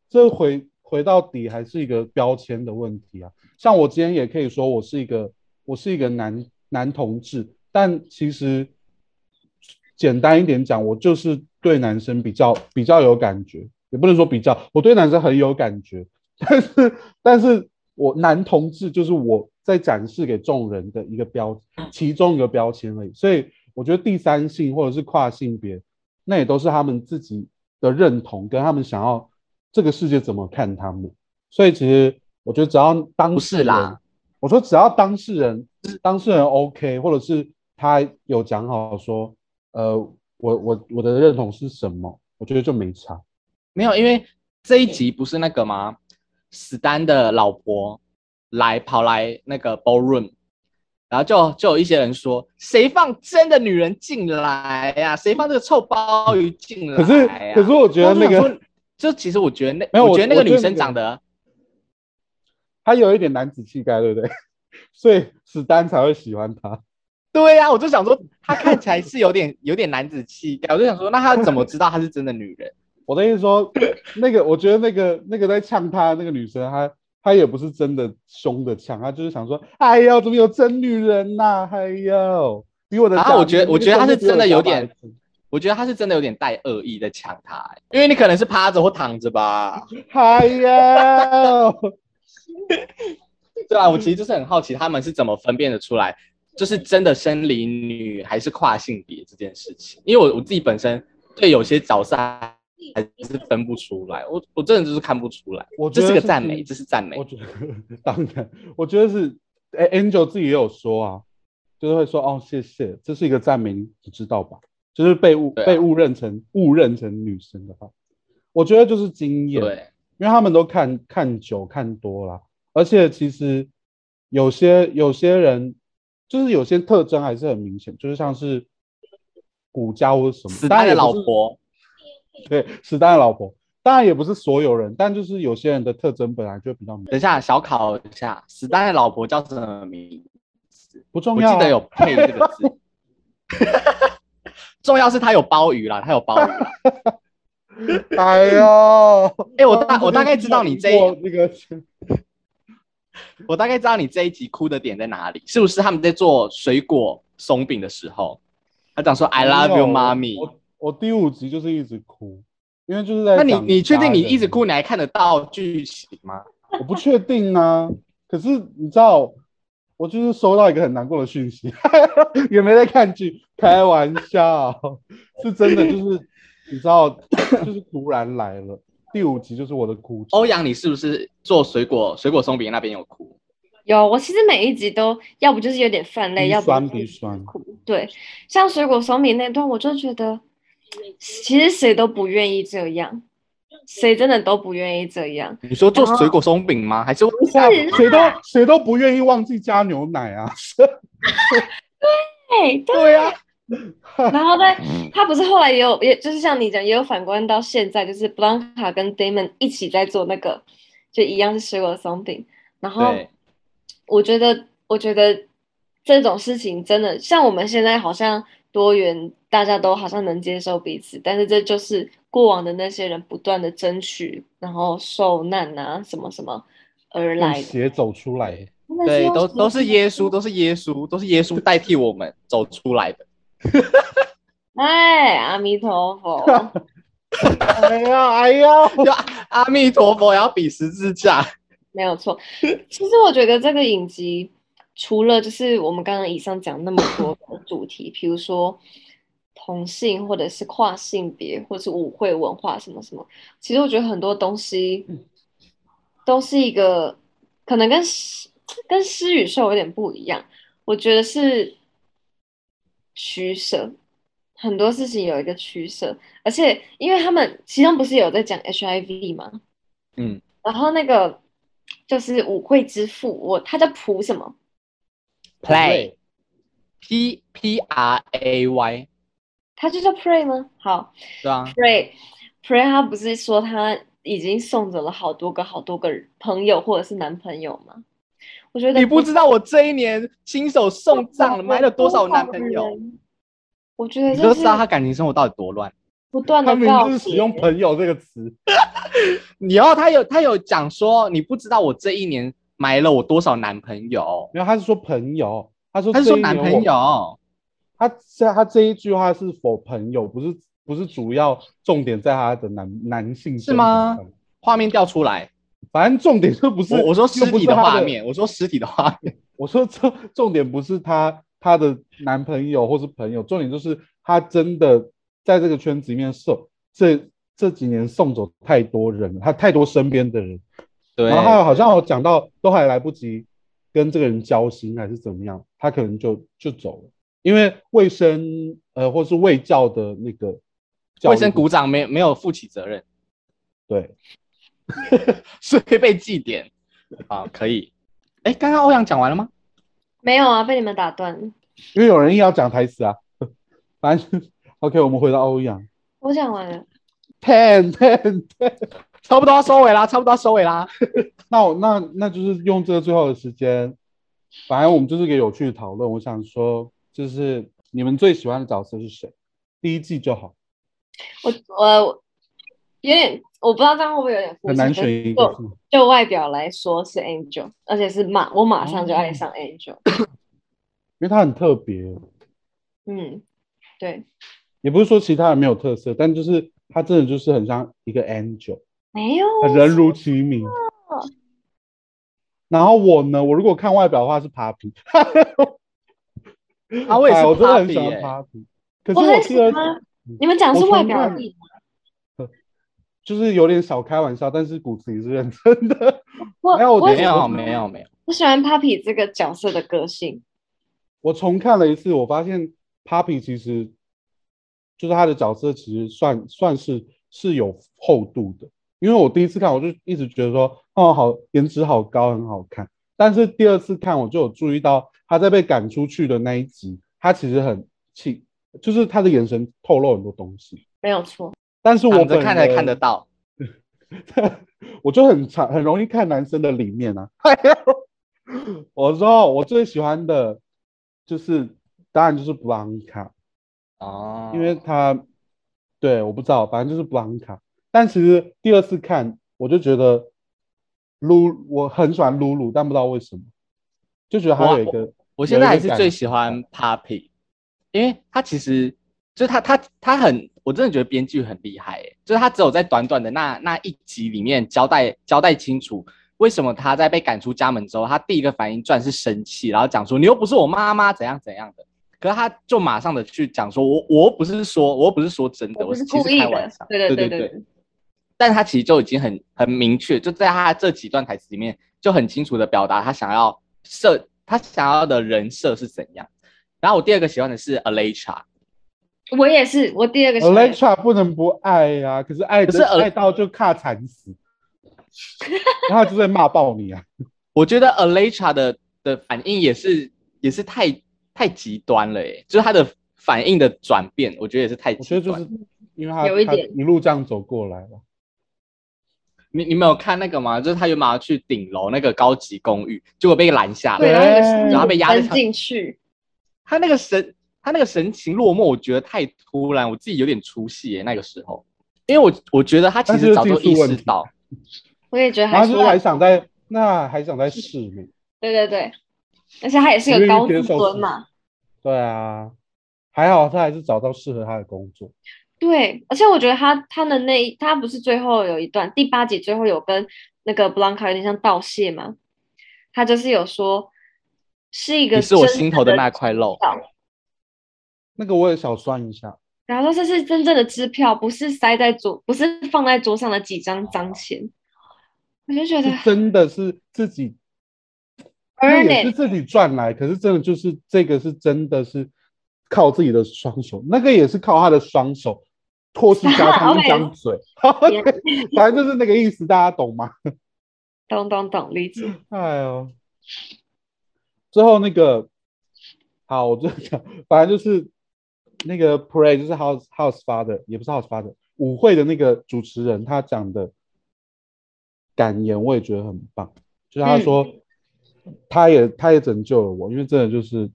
这回回到底还是一个标签的问题啊。像我今天也可以说我是一个我是一个男男同志，但其实简单一点讲，我就是对男生比较比较有感觉，也不能说比较，我对男生很有感觉，但是但是我男同志就是我在展示给众人的一个标，其中一个标签而已，所以。我觉得第三性或者是跨性别，那也都是他们自己的认同，跟他们想要这个世界怎么看他们。所以其实我觉得只要当事人，是啦，我说只要当事人当事人 OK，或者是他有讲好说，呃，我我我的认同是什么，我觉得就没差。没有，因为这一集不是那个吗？史丹的老婆来跑来那个 ballroom，然后就就有一些人说，谁放真的女人进来呀、谁放这个臭鲍鱼进来、可是可是我觉得那个就其实我觉得那没有我我觉得那个女生长得她有一点男子气概，对不对？所以史丹才会喜欢她。对呀、我就想说，她看起来是有点 有点男子气概，我就想说，那她怎么知道她是真的女人？我的意思说，那个我觉得那个那个在呛她那个女生，她她也不是真的凶的呛，他就是想说，哎呦，怎么有真女人呐、哎呦，比我的假。然后我觉得我觉得他是真的有点我觉得他是真的有点带恶意在抢她、欸因为你可能是趴着或躺着吧。哎呦，对啊，我其实就是很好奇他们是怎么分辨的出来，就是真的生理女还是跨性别这件事情。因为我我自己本身对有些角色还是分不出来，我我真的就是看不出来。我觉得是是个赞美，这是赞美我。觉得当然，我觉得是，哎，Angel 自己也有说啊，就是会说哦，谢谢，这是一个赞美，你知道吧？就是被误、啊被误认成误认成女生的话，我觉得就是经验，对，因为他们都看看久看多了，而且其实有些有些人就是有些特征还是很明显，就是像是骨架或者什么。死丹的当然也不是，老婆，对，史丹的老婆，当然也不是所有人，但就是有些人的特征本来就比较明等一下小考一下，史丹的老婆叫什么名字？不重要啊、我记得有配这个字。重要是他有鲍鱼啦，他有鲍鱼啦。哎呦，哎、我大我大概知道你这一我那个我大概知道你这一集哭的点在哪里，是不是他们在做水果松饼的时候，他讲说 I love you, 妈咪。我我第五集就是一直哭，因为就是在那你你确定你一直哭，你还看得到剧情吗？我不确定啊，可是你知道，我就是收到一个很难过的讯息，也没在看剧，开玩笑，是真的，就是 你知道，就是突然来了。第五集就是我的哭集，欧阳，你是不是做水果水果松饼那边有哭？有，我其实每一集都要不就是有点泛泪，要不酸就是鼻酸哭。对，像水果松饼那段，我就觉得其实谁都不愿意这样，谁真的都不愿意这样。你说做水果松饼吗？还是不是谁都谁都不愿意忘记加牛奶啊。对 对，对啊，然后呢，他不是后来也有，也就是像你讲，也有反观到现在，就是布朗卡跟 Damon 一起在做那个，就一样是水果松饼。然后我觉得，我觉得这种事情真的像我们现在好像多元，大家都好像能接受彼此，但是这就是过往的那些人不断的争取，然后受难啊什么什么而用来的。血走出来，对，都都是耶稣，都是耶稣，都是耶稣代替我们走出来的。哎，阿弥陀佛。哎呀哎呀，就阿弥陀佛，要比十字架。没有错。其实我觉得这个影集除了就是我们刚刚以上讲那么多的主题，比如说同性或者是跨性别，或者是舞会文化什么什么，其实我觉得很多东西都是一个可能跟诗跟诗与兽有点不一样。我觉得是取舍，很多事情有一个取舍，而且因为他们其中不是有在讲 HIV 吗？嗯，然后那个就是舞会之父，我他叫蒲什么？Play P P R A Y，他就叫 Pray 吗？好对啊，，Pray Pray，他不是说他已经送走了好多个好多个朋友或者是男朋友吗？我觉得你不知道我这一年亲手送葬了，埋了多少男朋友，？我觉得你就是就知道他感情生活到底多乱。不断他明的告明就是使用“朋友”这个词，然后他有他有讲说，你不知道我这一年埋了我多少男朋友，没有，他是说朋友，他说他是说男朋友。他这他这一句话是否朋友，不是不是主要重点在他的男男性是吗上？画面调出来，反正重点就不是我我说实体的画面，我说实体的画面。我说重重点不是他他的男朋友或是朋友，重点就是他真的在这个圈子里面送这这几年送走太多人了，他太多身边的人，对，然后好像我讲到都还来不及跟这个人交心还是怎么样，他可能就就走了，因为卫生呃或是卫教的那个卫生股长没没有负起责任，对，所以被记点。好，可以。哎，刚刚欧阳讲完了吗？没有啊，被你们打断。因为有人硬要讲台词啊，反正 OK，我们回到欧阳我讲完了，ten ten ten，差不多要收尾啦，差不多要收尾啦。那我那那就是用这个最后的时间，反正我们就是一个有趣的讨论。我想说，就是你们最喜欢的角色是谁？第一季就好，我我有点我不知道这样会不会有点很难选一个。就就外表来说是 Angel，而且是马我马上就爱上 Angel。因为他很特别，嗯，对，也不是说其他人没有特色，但就是他真的就是很像一个 angel，没有人如其名。然后我呢，我如果看外表的话是 Papi，啊，我也是哎我真的很喜 Papi 欢耶 Papi。可是我很喜第二欢。你们讲是外表而已吗？就是有点小开玩笑，但是骨子里是认真的。我没有没有没有没有，我喜欢 Papi 这个角色的个性。我重看了一次，我发现 Papi 其实就是他的角色，其实算算是是有厚度的。因为我第一次看，我就一直觉得说，哦，好，颜值好高，很好看。但是第二次看，我就有注意到他在被赶出去的那一集，他其实很气，就是他的眼神透露很多东西。没有错，但是我看才看得到。我就很常很容易看男生的里面啊。我说我最喜欢的就是，当然就是布朗卡，哦，因为他对我不知道，反正就是布朗卡。但其实第二次看，我就觉得露我很喜欢露露，但不知道为什么，就觉得他有一个我现在还是最喜欢 Papi，因为他其实就是他他他很，我真的觉得编剧很厉害，诶，就是他只有在短短的那那一集里面交代交代清楚，为什么他在被赶出家门之后，他第一个反应居然是生气，然后讲说你又不是我妈妈，怎样怎样的。可是他就马上的去讲说，我我又不是说，我又不是说真的，我不是其实故意开玩笑，。对对对对对，但他其实就已经很很明确，就在他这几段台词里面就很清楚的表达他想要设他想要的人设是怎样。然后我第二个喜欢的是 Alexa，我也是，我第二个喜欢 Alexa 不能不爱呀、可是爱可是爱到就卡惨死，然后他就在骂爆你啊！我觉得 Alexa 的的反应也是也是太太极端了耶，就是他的反应的转变，我觉得也是太我觉得就极端。是因为他他有一点一路这样走过来了。你你没有看那个吗？就是他原本要去顶楼那个高级公寓，结果被拦下对，来，然后被压在进去，他那个神，他那个神情落寞，我觉得太突然，我自己有点出戏耶。那个时候，因为我我觉得他其实早就意识到，我也觉得还是还想在那还想在试呢。对对对，而且他也是个高自尊嘛。对啊，还好他还是找到适合他的工作。对，而且我觉得他他的那他不是最后有一段第八集最后有跟那个布朗卡有点像道谢吗？他就是有说是一个是我心头的那块肉，那个我也小算一下。然后说这是真正的支票，不是塞在桌，不是放在桌上的几张脏钱。我就觉得真的是自己，而也是自己赚来，可是真的就是这个是真的是靠自己的双手，那个也是靠他的双手。托斯加上一张嘴，反正就是那个意思，大家懂吗？懂懂懂，理解。哎呦，最后那个，好，我就讲，反正就是那个 pray，就是 house house father，也不是 house father，舞会的那个主持人，他讲的感言，我也觉得很棒。就是他说，他也他也拯救了我，因为真的就是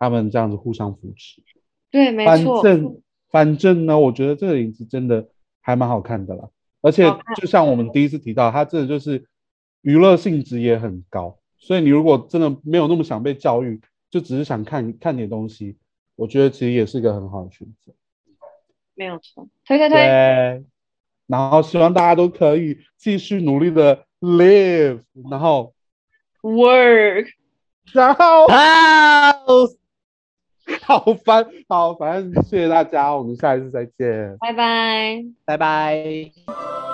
他们这样子互相扶持。对，没错。反正反正呢，我觉得这个影子真的还蛮好看的啦，而且就像我们第一次提到，它真的就是娱乐性质也很高，所以你如果真的没有那么想被教育，就只是想看看点东西，我觉得其实也是一个很好的选择。没有错，推推推。对，然后希望大家都可以继续努力的 live，然后 work，然后。好烦，好，反正谢谢大家，我们下一次再见，拜拜，拜拜。